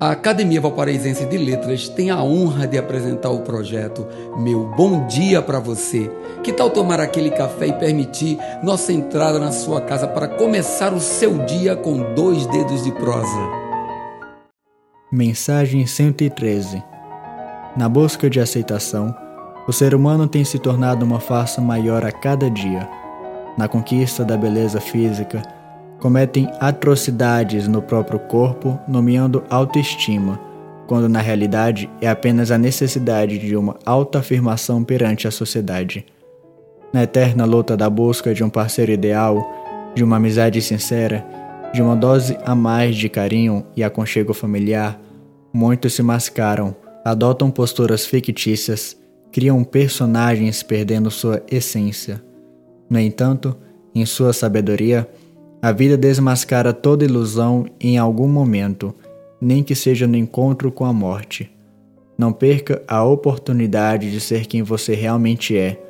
A Academia Valparaísense de Letras tem a honra de apresentar o projeto Meu Bom Dia para Você. Que tal tomar aquele café e permitir nossa entrada na sua casa para começar o seu dia com dois dedos de prosa? Mensagem 113 Na busca de aceitação, o ser humano tem se tornado uma farsa maior a cada dia. Na conquista da beleza física, cometem atrocidades no próprio corpo, nomeando autoestima, quando na realidade é apenas a necessidade de uma autoafirmação perante a sociedade. Na eterna luta da busca de um parceiro ideal, de uma amizade sincera, de uma dose a mais de carinho e aconchego familiar, muitos se mascaram, adotam posturas fictícias, criam personagens perdendo sua essência. No entanto, em sua sabedoria, a vida desmascara toda ilusão em algum momento, nem que seja no encontro com a morte. Não perca a oportunidade de ser quem você realmente é.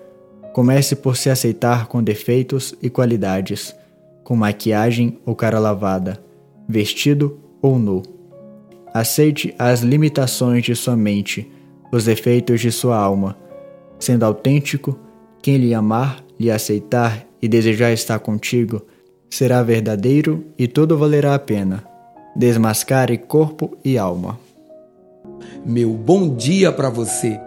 Comece por se aceitar com defeitos e qualidades, com maquiagem ou cara lavada, vestido ou nu. Aceite as limitações de sua mente, os defeitos de sua alma. Sendo autêntico, quem lhe amar, lhe aceitar e desejar estar contigo, será verdadeiro e tudo valerá a pena. Desmascare corpo e alma. Meu bom dia para você.